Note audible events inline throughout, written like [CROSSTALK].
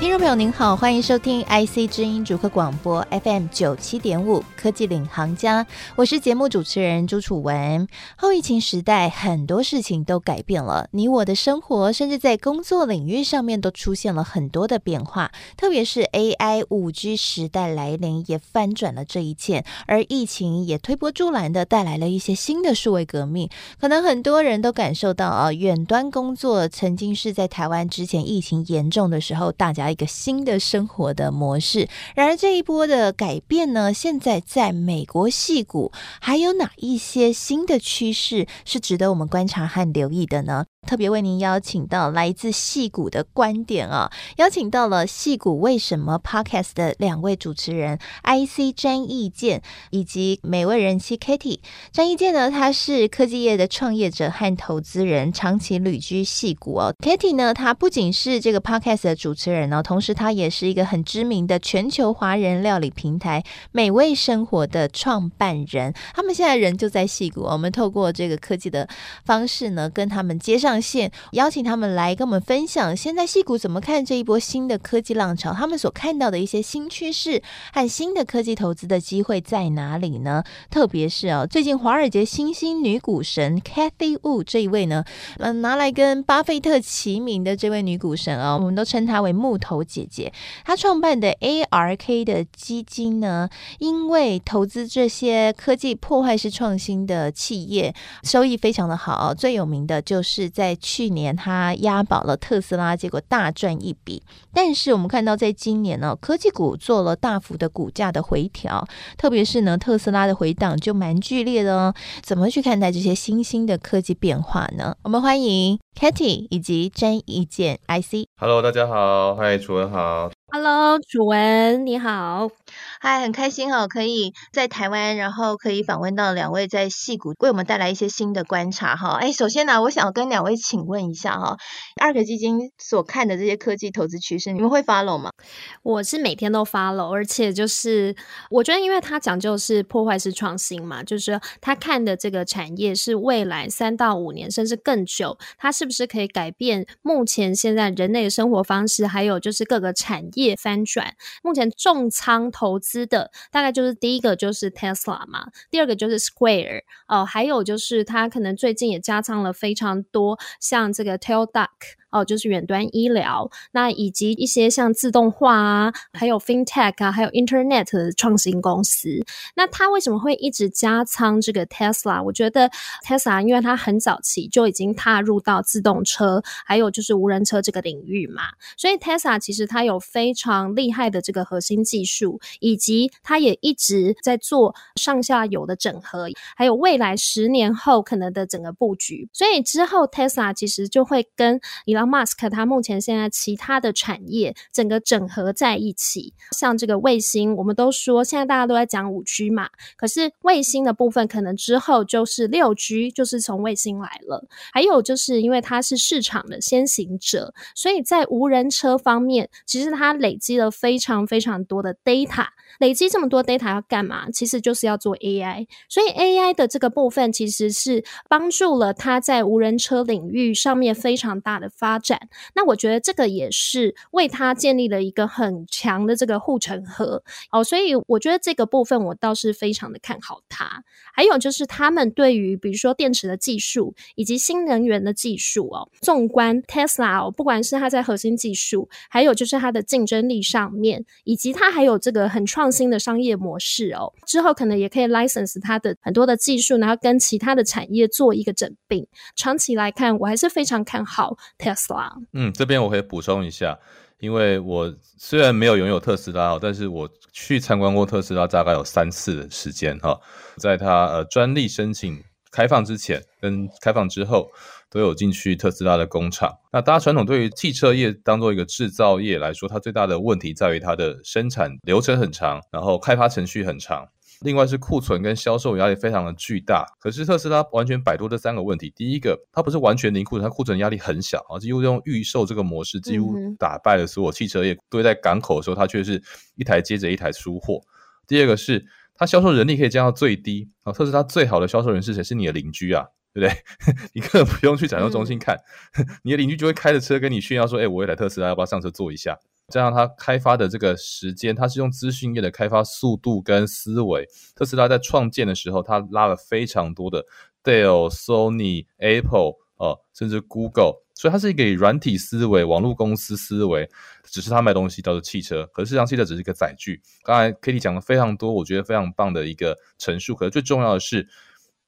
听众朋友您好，欢迎收听 IC 知音主客广播 FM 九七点五科技领航家，我是节目主持人朱楚文。后疫情时代，很多事情都改变了，你我的生活，甚至在工作领域上面都出现了很多的变化。特别是 AI 五 G 时代来临，也翻转了这一切。而疫情也推波助澜的带来了一些新的数位革命。可能很多人都感受到啊，远端工作曾经是在台湾之前疫情严重的时候，大家。一个新的生活的模式。然而，这一波的改变呢，现在在美国戏骨还有哪一些新的趋势是值得我们观察和留意的呢？特别为您邀请到来自戏谷的观点啊，邀请到了戏谷为什么 Podcast 的两位主持人 IC 詹益鉴以及美味人妻 Katie。詹益鉴呢，他是科技业的创业者和投资人，长期旅居戏谷哦。Katie 呢，他不仅是这个 Podcast 的主持人哦，同时他也是一个很知名的全球华人料理平台美味生活的创办人。他们现在人就在戏谷，我们透过这个科技的方式呢，跟他们接上。线邀请他们来跟我们分享，现在矽谷怎么看这一波新的科技浪潮？他们所看到的一些新趋势和新的科技投资的机会在哪里呢？特别是啊，最近华尔街新兴女股神 Cathie Wood 这一位呢，嗯，拿来跟巴菲特齐名的这位女股神啊，我们都称她为木头姐姐。她创办的 ARK 的基金呢，因为投资这些科技破坏式创新的企业，收益非常的好。最有名的就是。在在去年，他押宝了特斯拉，结果大赚一笔。但是我们看到，在今年呢，科技股做了大幅的股价的回调，特别是呢，特斯拉的回档就蛮剧烈的哦。怎么去看待这些新兴的科技变化呢？我们欢迎 Katie 以及詹益鉴 IC。Hello，大家好，嗨，楚文好。Hello，楚文你好，嗨，很开心哦，可以在台湾，然后可以访问到两位在戏谷为我们带来一些新的观察哈。哎，首先呢，我想跟两位请问一下哈，ARK 基金所看的这些科技投资趋势，你们会 follow 吗？我是每天都 follow，而且就是我觉得，因为它讲究是破坏式创新嘛，就是他看的这个产业是未来三到五年甚至更久，它是不是可以改变目前现在人类的生活方式，还有就是各个产业。翻转，目前重仓投资的大概就是第一个就是 Tesla 嘛，第二个就是 Square 哦，还有就是它可能最近也加仓了非常多，像这个 Tail Duck。哦，就是远端医疗，那以及一些像自动化啊，还有 FinTech 啊，还有 Internet 的创新公司。那他为什么会一直加仓这个 Tesla？我觉得 Tesla 因为它很早期就已经踏入到自动车，还有就是无人车这个领域嘛，所以 Tesla 其实它有非常厉害的这个核心技术，以及它也一直在做上下游的整合，还有未来十年后可能的整个布局。所以之后 Tesla 其实就会跟马斯克他目前现在其他的产业整个整合在一起，像这个卫星，我们都说现在大家都在讲五 G 嘛，可是卫星的部分可能之后就是六 G，就是从卫星来了。还有就是因为它是市场的先行者，所以在无人车方面，其实它累积了非常非常多的 data。累积这么多 data 要干嘛？其实就是要做 AI，所以 AI 的这个部分其实是帮助了它在无人车领域上面非常大的发发展。那我觉得这个也是为它建立了一个很强的这个护城河哦，所以我觉得这个部分我倒是非常的看好它。还有就是他们对于比如说电池的技术以及新能源的技术哦，纵观 Tesla 哦，不管是它在核心技术，还有就是它的竞争力上面，以及它还有这个很创新的商业模式哦，之后可能也可以 license 它的很多的技术，然后跟其他的产业做一个整并。长期来看，我还是非常看好 Tesla。嗯，这边我可以补充一下，因为我虽然没有拥有特斯拉哦，但是我去参观过特斯拉，大概有三次的时间哈，在它呃专利申请开放之前跟开放之后，都有进去特斯拉的工厂。那大家传统对于汽车业当做一个制造业来说，它最大的问题在于它的生产流程很长，然后开发程序很长。另外是库存跟销售压力非常的巨大。可是特斯拉完全摆脱这三个问题。第一个，它不是完全零库存，它库存压力很小啊，几乎用预售这个模式，几乎打败了所有汽车业。堆在港口的时候，它却是一台接着一台出货。第二个是它销售人力可以降到最低啊，特斯拉最好的销售人是谁？是你的邻居啊。对不对？[LAUGHS] 你根本不用去展售中心看，嗯、[LAUGHS] 你的邻居就会开着车跟你炫耀说：“哎，我有台特斯拉，要不要上车坐一下？”加上它开发的这个时间，它是用资讯业的开发速度跟思维。特斯拉在创建的时候，它拉了非常多的 Dell、Sony、Apple、呃，甚至 Google，所以它是一个以软体思维、网络公司思维。只是它卖东西叫做汽车，可是实际上汽车只是一个载具。刚才 Katie 讲了非常多，我觉得非常棒的一个陈述。可是最重要的是。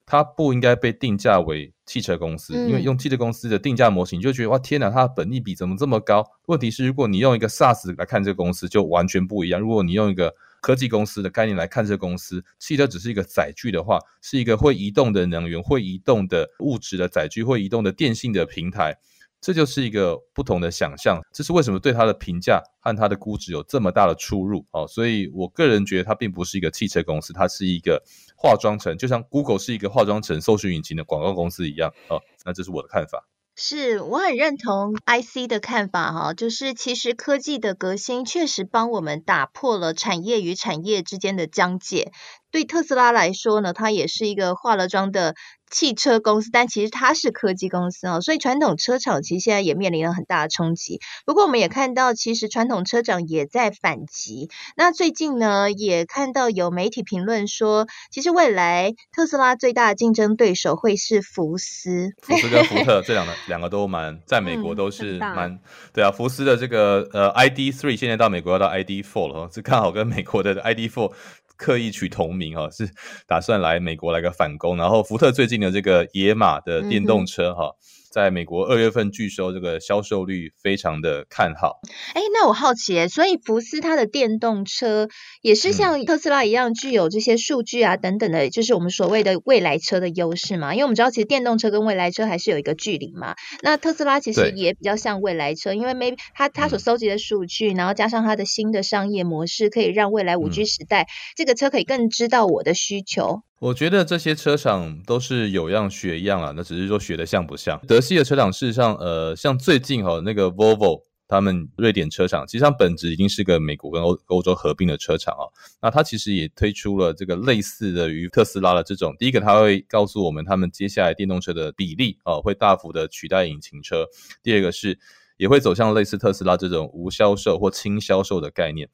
它不应该被定价为汽车公司，因为用汽车公司的定价模型，你就觉得哇天哪，它的本益比怎么这么高？问题是，如果你用一个 SaaS 来看这个公司，就完全不一样。如果你用一个科技公司的概念来看这个公司，汽车只是一个载具的话，是一个会移动的能源、会移动的物质的载具、会移动的电信的平台。这就是一个不同的想象，这是为什么对它的评价和它的估值有这么大的出入哦。所以我个人觉得它并不是一个汽车公司，它是一个化妆城，就像 Google 是一个化妆城搜寻引擎的广告公司一样哦。那这是我的看法。是，我很认同 IC 的看法哈，就是其实科技的革新确实帮我们打破了产业与产业之间的疆界。对特斯拉来说呢，它也是一个化了妆的。汽车公司，但其实它是科技公司哦，所以传统车厂其实现在也面临了很大的冲击。不过我们也看到，其实传统车厂也在反击。那最近呢，也看到有媒体评论说，其实未来特斯拉最大的竞争对手会是福斯。福斯跟福特这两个两个都蛮在美国都是蛮、嗯、对啊。福斯的这个呃 ID Three 现在到美国要到 ID Four 了，是刚好跟美国的 ID.4。刻意取同名哈，[LAUGHS] 是打算来美国来个反攻。然后福特最近的这个野马的电动车哈。嗯在美国二月份拒收，这个销售率非常的看好。哎，那我好奇，所以福斯它的电动车也是像特斯拉一样具有这些数据啊等等的，就是我们所谓的未来车的优势嘛？因为我们知道，其实电动车跟未来车还是有一个距离嘛。那特斯拉其实也比较像未来车，因为 maybe 它它所收集的数据，嗯，然后加上它的新的商业模式，可以让未来五 G 时代，嗯，这个车可以更知道我的需求。我觉得这些车厂都是有样学样啊，那只是说学的像不像。德系的车厂事实上，呃，像最近哈那个 Volvo，他们瑞典车厂，其实上本质已经是个美国跟欧欧洲合并的车厂啊。那它其实也推出了这个类似的于特斯拉的这种，第一个它会告诉我们，他们接下来电动车的比例啊会大幅的取代引擎车。第二个是也会走向类似特斯拉这种无销售或轻销售的概念。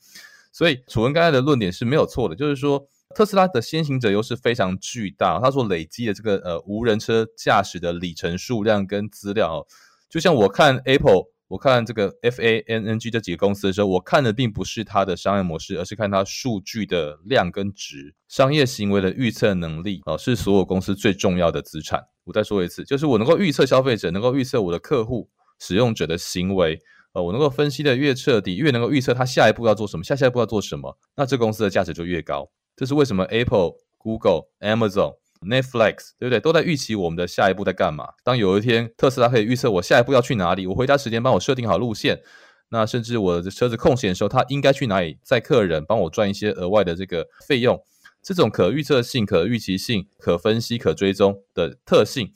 所以楚文刚才的论点是没有错的，就是说。特斯拉的先行者优势非常巨大，它所累积的这个呃无人车驾驶的里程数量跟资料，就像我看 Apple，我看这个 FANG 这几个公司的时候，我看的并不是它的商业模式，而是看它数据的量跟值，商业行为的预测能力啊，是所有公司最重要的资产。我再说一次，就是我能够预测消费者，能够预测我的客户使用者的行为，呃，我能够分析的越彻底，越能够预测他下一步要做什么，下下一步要做什么，那这公司的价值就越高。这是为什么？Apple、Google、Amazon、Netflix，对不对？都在预期我们的下一步在干嘛。当有一天特斯拉可以预测我下一步要去哪里，我回家时间帮我设定好路线，那甚至我的车子空闲的时候，它应该去哪里载客人，帮我赚一些额外的这个费用。这种可预测性、可预期性、可分析、可追踪的特性，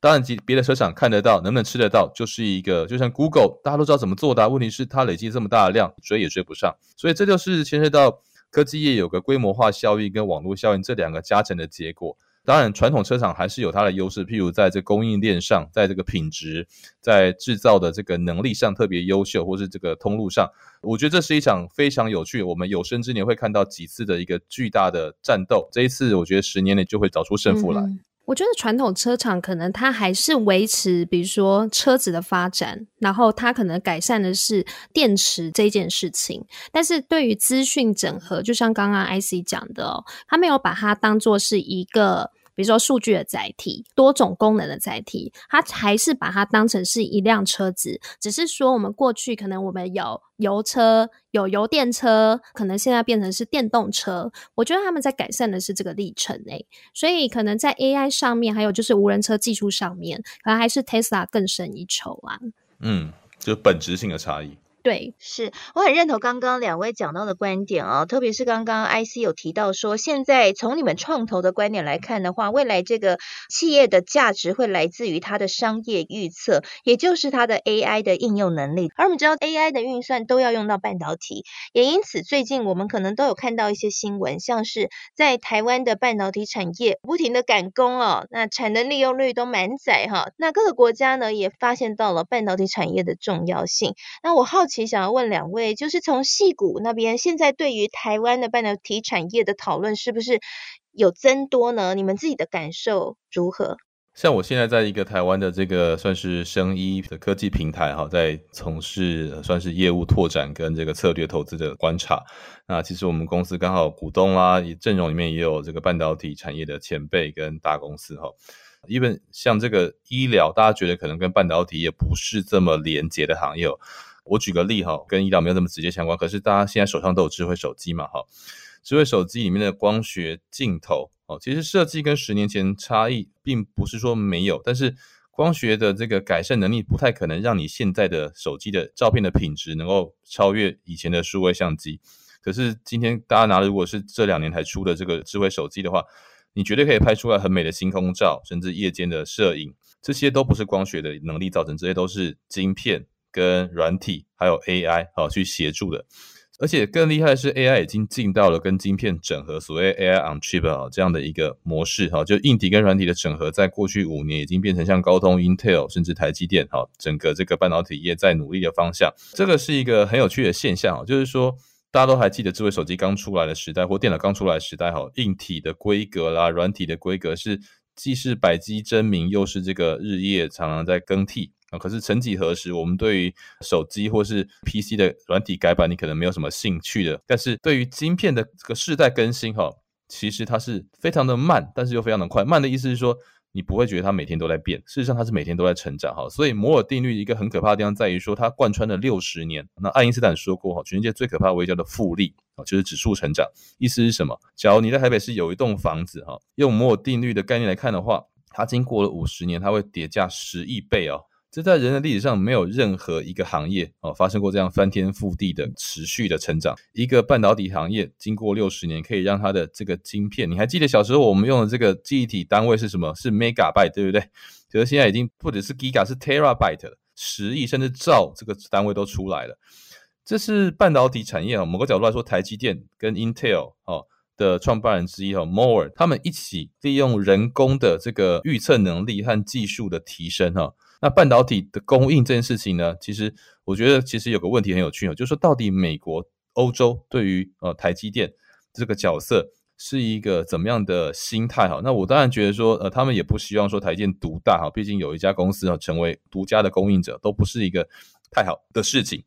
当然，别的车厂看得到，能不能吃得到，就是一个就像 Google，大家都知道怎么做的。问题是它累积这么大的量，追也追不上。所以这就是牵涉到。科技业有个规模化效应跟网络效应这两个加成的结果。当然，传统车厂还是有它的优势，譬如在这供应链上，在这个品质，在制造的这个能力上特别优秀，或是这个通路上，我觉得这是一场非常有趣，我们有生之年会看到几次的一个巨大的战斗。这一次，我觉得十年内就会找出胜负来。我觉得传统车厂可能它还是维持，比如说车子的发展，然后它可能改善的是电池这件事情。但是对于资讯整合，就像刚刚 IC 讲的哦，它没有把它当做是一个。比如说数据的载体，多种功能的载体，它还是把它当成是一辆车子，只是说我们过去可能我们有油车、有油电车，可能现在变成是电动车。我觉得他们在改善的是这个历程诶，所以可能在 AI 上面，还有就是无人车技术上面，可能还是 Tesla 更胜一筹啊。嗯，就本质性的差异。对，是我很认同刚刚两位讲到的观点哦，特别是刚刚 IC 有提到说，现在从你们创投的观点来看的话，未来这个企业的价值会来自于它的商业预测，也就是它的 AI 的应用能力。而我们知道 AI 的运算都要用到半导体，也因此最近我们可能都有看到一些新闻，像是在台湾的半导体产业不停的赶工哦，那产能利用率都满载哈。那各个国家呢也发现到了半导体产业的重要性。那我好奇。其实想要问两位，就是从戏谷那边，现在对于台湾的半导体产业的讨论是不是有增多呢？你们自己的感受如何？像我现在在一个台湾的这个算是生医的科技平台哈，在从事算是业务拓展跟这个策略投资的观察。那其实我们公司刚好股东啦，阵容里面也有这个半导体产业的前辈跟大公司哈。even 像这个医疗，大家觉得可能跟半导体也不是这么连接的行业。我举个例哈，跟医疗没有那么直接相关，可是大家现在手上都有智慧手机嘛哈，智慧手机里面的光学镜头哦，其实设计跟十年前差异并不是说没有，但是光学的这个改善能力不太可能让你现在的手机的照片的品质能够超越以前的数位相机。可是今天大家拿的如果是这两年才出的这个智慧手机的话，你绝对可以拍出来很美的星空照，甚至夜间的摄影，这些都不是光学的能力造成，这些都是晶片。跟软体还有 AI 好去协助的，而且更厉害的是 AI 已经进到了跟晶片整合，所谓 AI on chip 啊这样的一个模式哈，就硬体跟软体的整合，在过去五年已经变成像高通、Intel 甚至台积电哈，整个这个半导体业在努力的方向。这个是一个很有趣的现象，就是说大家都还记得智慧手机刚出来的时代，或电脑刚出来的时代哈，硬体的规格啦、软体的规格是既是百机争鸣，又是这个日夜常常在更替。可是曾几何时，我们对于手机或是 PC 的软体改版，你可能没有什么兴趣的。但是对于晶片的这个世代更新，哈，其实它是非常的慢，但是又非常的快。慢的意思是说，你不会觉得它每天都在变，事实上它是每天都在成长，哈。所以摩尔定律一个很可怕的地方在于说，它贯穿了六十年。那爱因斯坦说过，哈，全世界最可怕的威力叫做复利，啊，就是指数成长。意思是什么？假如你在台北市有一栋房子，哈，用摩尔定律的概念来看的话，它经过了五十年，它会叠价十亿倍哦。这在人的历史上没有任何一个行业哦发生过这样翻天覆地的持续的成长。一个半导体行业经过六十年，可以让它的这个晶片，你还记得小时候我们用的这个记忆体单位是什么？是 megabyte，对不对？可是现在已经不只是 giga，是 terabyte，十亿甚至兆这个单位都出来了。这是半导体产业啊，某个角度来说，台积电跟 Intel 哦的创办人之一哈 Moore 他们一起利用人工的这个预测能力和技术的提升哈。那半导体的供应这件事情呢，其实我觉得其实有个问题很有趣哦，就是说到底美国、欧洲对于呃台积电这个角色是一个怎么样的心态哈？那我当然觉得说呃他们也不希望说台积电独大哈，毕竟有一家公司啊成为独家的供应者都不是一个太好的事情。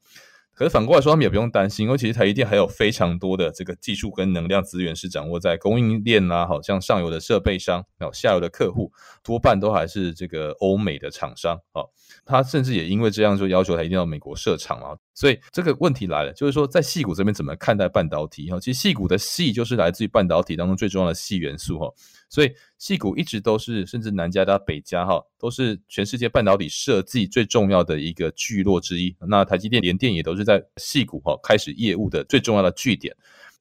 可是反过来说，他们也不用担心，因为其实台积电还有非常多的这个技术跟能量资源是掌握在供应链啦，好像上游的设备商，然后下游的客户多半都还是这个欧美的厂商，好，他甚至也因为这样就要求台积电到美国设厂啊。所以这个问题来了，就是说在矽谷这边怎么看待半导体哈？其实矽谷的矽就是来自于半导体当中最重要的矽元素哈。所以矽谷一直都是，甚至南加大、北加哈，都是全世界半导体设计最重要的一个聚落之一。那台积电、联电也都是在矽谷哈开始业务的最重要的据点。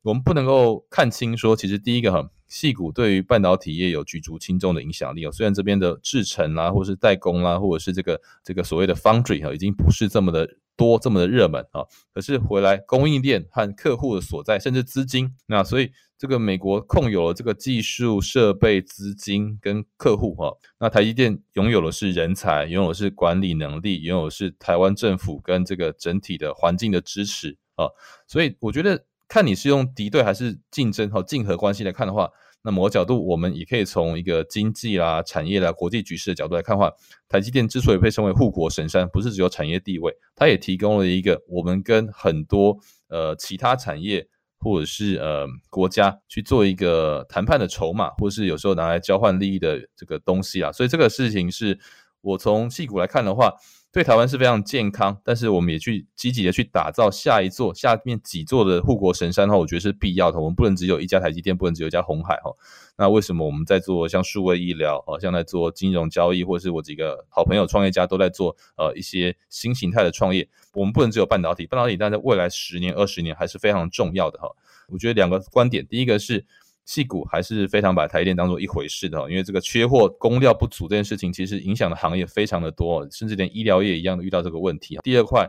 我们不能够看清说，其实第一个哈，矽谷对于半导体业有举足轻重的影响力哦。虽然这边的制程啦，或是代工啦，或者是这个这个所谓的 foundry 哈，已经不是这么的。多这么的热门啊，可是回来供应链和客户的所在，甚至资金，那所以这个美国控有了这个技术、设备、资金跟客户哈，那台积电拥有的是人才，拥有的是管理能力，拥有的是台湾政府跟这个整体的环境的支持啊，所以我觉得看你是用敌对还是竞争和竞合关系来看的话。那某个角度，我们也可以从一个经济啦、产业啦、国际局势的角度来看的话，台积电之所以被称为护国神山，不是只有产业地位，它也提供了一个我们跟很多呃其他产业或者是呃国家去做一个谈判的筹码，或是有时候拿来交换利益的这个东西啊。所以这个事情是我从细谷来看的话，对台湾是非常健康，但是我们也去积极的去打造下一座、下面几座的护国神山的话，我觉得是必要的。我们不能只有一家台积电，不能只有一家鸿海哈。那为什么我们在做像数位医疗啊，像在做金融交易，或是我几个好朋友创业家都在做呃一些新形态的创业，我们不能只有半导体，半导体但在未来十年、二十年还是非常重要的哈。我觉得两个观点，第一个是。戏股还是非常把台电当做一回事的，因为这个缺货、供料不足这件事情，其实影响的行业非常的多，甚至连医疗业一样的遇到这个问题。第二块。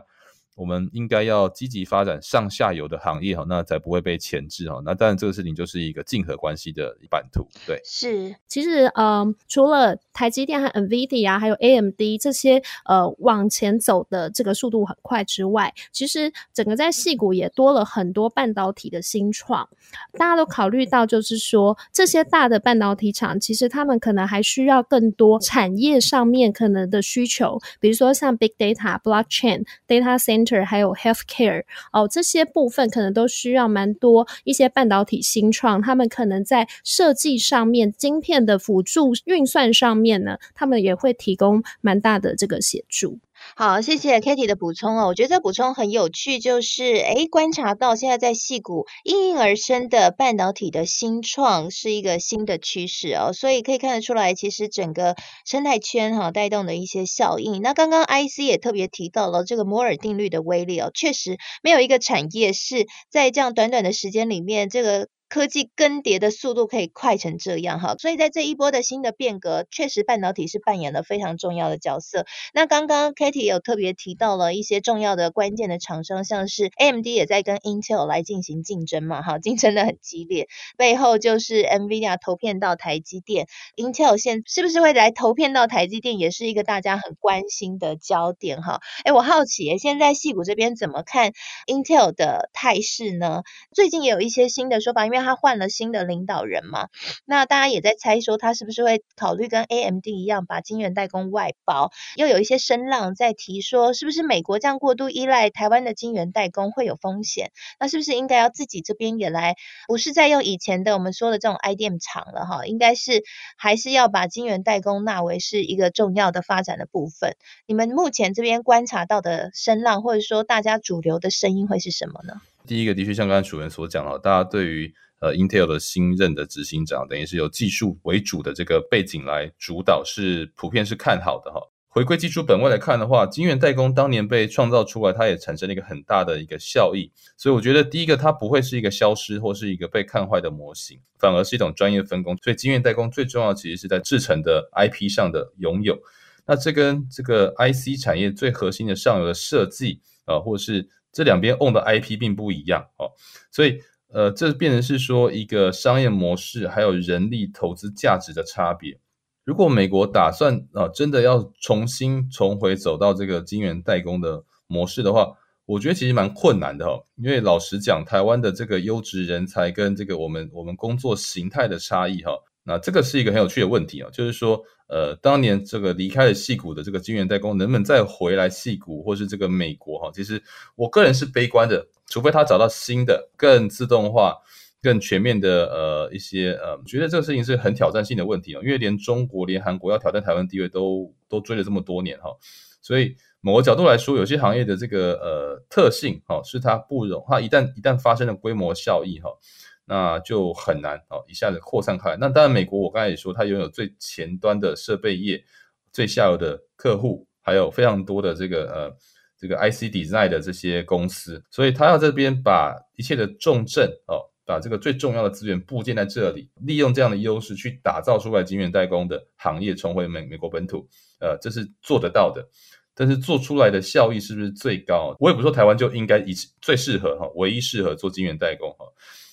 我们应该要积极发展上下游的行业哈，那才不会被牵制哈。那当然，这个事情就是一个竞合关系的版图。对，是。其实，嗯，除了台积电和 NVIDIA 还有 AMD 这些呃往前走的这个速度很快之外，其实整个在细谷也多了很多半导体的新创。大家都考虑到，就是说这些大的半导体厂，其实他们可能还需要更多产业上面可能的需求，比如说像 Big Data、Blockchain、Data Center。还有 healthcare 哦，这些部分可能都需要蛮多一些半导体新创，他们可能在设计上面、晶片的辅助运算上面呢，他们也会提供蛮大的这个协助。好，谢谢 Katie 的补充哦。我觉得这补充很有趣，就是诶，观察到现在在矽谷应运而生的半导体的新创是一个新的趋势哦，所以可以看得出来，其实整个生态圈哈带动的一些效应。那刚刚 IC 也特别提到了这个摩尔定律的威力哦，确实没有一个产业是在这样短短的时间里面这个。科技更迭的速度可以快成这样哈，所以在这一波的新的变革，确实半导体是扮演了非常重要的角色。那刚刚 Katie 有特别提到了一些重要的关键的厂商，像是 AMD 也在跟 Intel 来进行竞争嘛，哈，竞争的很激烈。背后就是 NVIDIA 投片到台积电，Intel 现是不是会来投片到台积电，也是一个大家很关心的焦点哈。哎，我好奇，现在戏谷这边怎么看 Intel 的态势呢？最近也有一些新的说法，因为他换了新的领导人嘛，那大家也在猜说他是不是会考虑跟 AMD 一样把晶圆代工外包，又有一些声浪在提说，是不是美国这样过度依赖台湾的晶圆代工会有风险？那是不是应该要自己这边也来，不是再用以前的我们说的这种 IDM 厂了哈？应该是还是要把晶圆代工纳为是一个重要的发展的部分。你们目前这边观察到的声浪，或者说大家主流的声音会是什么呢？第一个的确像刚才主任所讲了，大家对于呃，Intel 的新任的执行长，等于是由技术为主的这个背景来主导，是普遍是看好的哈。回归技术本位来看的话，晶圆代工当年被创造出来，它也产生了一个很大的一个效益。所以我觉得，第一个它不会是一个消失或是一个被看坏的模型，反而是一种专业分工。所以晶圆代工最重要其实是在制程的 IP 上的拥有。那这跟这个 IC 产业最核心的上游的设计啊、呃，或是这两边 own 的 IP 并不一样哦，所以。呃，这变成是说一个商业模式，还有人力投资价值的差别。如果美国打算啊、真的要重新重回走到这个晶圆代工的模式的话，我觉得其实蛮困难的哈、因为老实讲，台湾的这个优质人才跟这个我们我们工作形态的差异哈、那这个是一个很有趣的问题啊、就是说，呃，当年这个离开了矽谷的这个晶圆代工，能不能再回来矽谷或是这个美国哈、其实我个人是悲观的。除非他找到新的、更自动化、更全面的呃一些呃，觉得这个事情是很挑战性的问题哦，因为连中国、连韩国要挑战台湾地位都都追了这么多年哈，所以某个角度来说，有些行业的这个呃特性哈，是它不容，它一旦一旦发生了规模效益哈，那就很难哦一下子扩散开来。那当然，美国我刚才也说，它拥有最前端的设备业、最下游的客户，还有非常多的这个呃。这个 IC design 的这些公司，所以他要这边把一切的重镇哦，把这个最重要的资源布建在这里，利用这样的优势去打造出来晶圆代工的行业，重回美美国本土，呃，这是做得到的。但是做出来的效益是不是最高？我也不说台湾就应该以最适合哈，唯一适合做晶圆代工哈。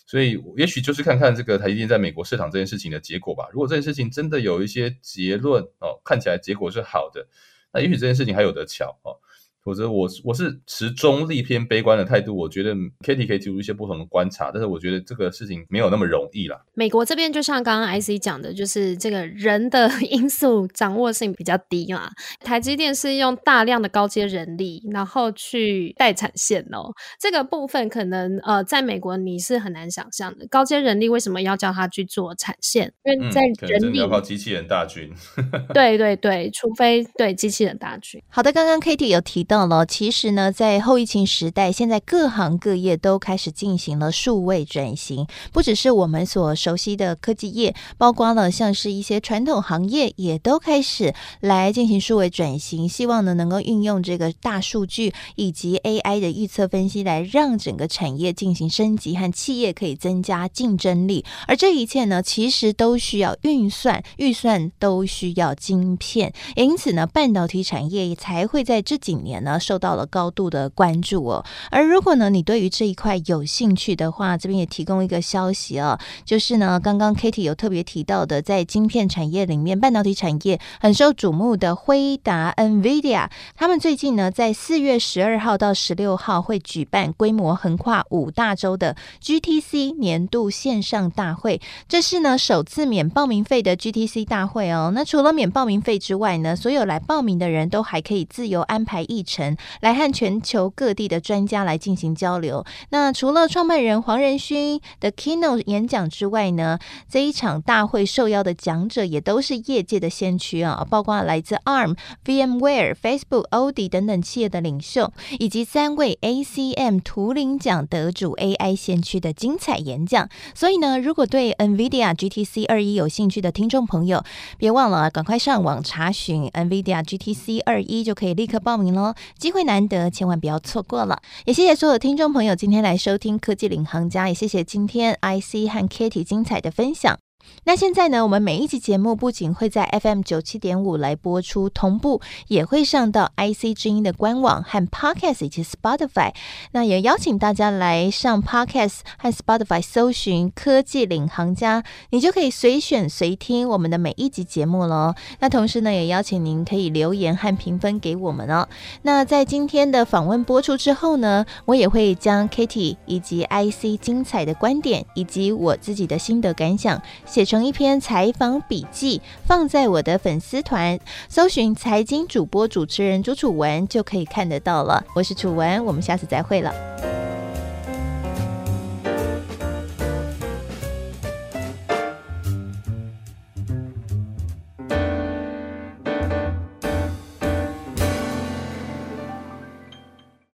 所以也许就是看看这个台积电在美国市场这件事情的结果吧。如果这件事情真的有一些结论哦，看起来结果是好的，那也许这件事情还有得巧哦。否则我我是持中立偏悲观的态度。我觉得 Kitty 可以提出一些不同的观察，但是我觉得这个事情没有那么容易啦。美国这边就像刚刚 IC 讲的，就是这个人的 [LAUGHS] 因素掌握性比较低嘛。台积电是用大量的高阶人力，然后去带产线哦。这个部分可能呃，在美国你是很难想象的。高阶人力为什么要叫他去做产线？因为在人力、嗯、要靠机器人大军。[LAUGHS] 对对对，除非对机器人大军。好的，刚刚 Kitty 有提到了，其实呢，在后疫情时代，现在各行各业都开始进行了数位转型，不只是我们所熟悉的科技业，包括了像是一些传统行业，也都开始来进行数位转型，希望呢能够运用这个大数据以及 AI 的预测分析，来让整个产业进行升级和企业可以增加竞争力。而这一切呢，其实都需要运算，预算都需要晶片，因此呢，半导体产业才会在这几年呢受到了高度的关注哦。而如果呢你对于这一块有兴趣的话，这边也提供一个消息哦，就是呢刚刚 Katie 有特别提到的，在晶片产业里面，半导体产业很受瞩目的辉达 NVIDIA，他们最近呢在四月十二号到十六号会举办规模横跨五大洲的 GTC 年度线上大会，这是呢首次免报名费的 GTC 大会哦。那除了免报名费之外呢，所有来报名的人都还可以自由安排议程，来和全球各地的专家来进行交流。那除了创办人黄仁勋的 keynote 演讲之外呢，这一场大会受邀的讲者也都是业界的先驱啊，包括来自 ARM、VMware、Facebook、Odi 等等企业的领袖，以及三位 ACM 图灵奖得主 AI 先驱的精彩演讲。所以呢，如果对 NVIDIA GTC 二一有兴趣的听众朋友，别忘了赶快上网查询 NVIDIA GTC 二一，就可以立刻报名喽，机会难得，千万不要错过了。也谢谢所有听众朋友今天来收听科技领航家，也谢谢今天 IC 和 Kitty 精彩的分享。那现在呢，我们每一集节目不仅会在 FM 九七点五来播出，同步也会上到 IC 之音的官网和 Podcast 以及 Spotify。那也邀请大家来上 Podcast 和 Spotify 搜寻“科技领航家”，你就可以随选随听我们的每一集节目喽。那同时呢，也邀请您可以留言和评分给我们哦。那在今天的访问播出之后呢，我也会将 Kitty 以及 IC 精彩的观点以及我自己的心得感想。写成一篇采访笔记，放在我的粉丝团，搜寻财经主播主持人朱楚文就可以看得到了。我是楚文，我们下次再会了。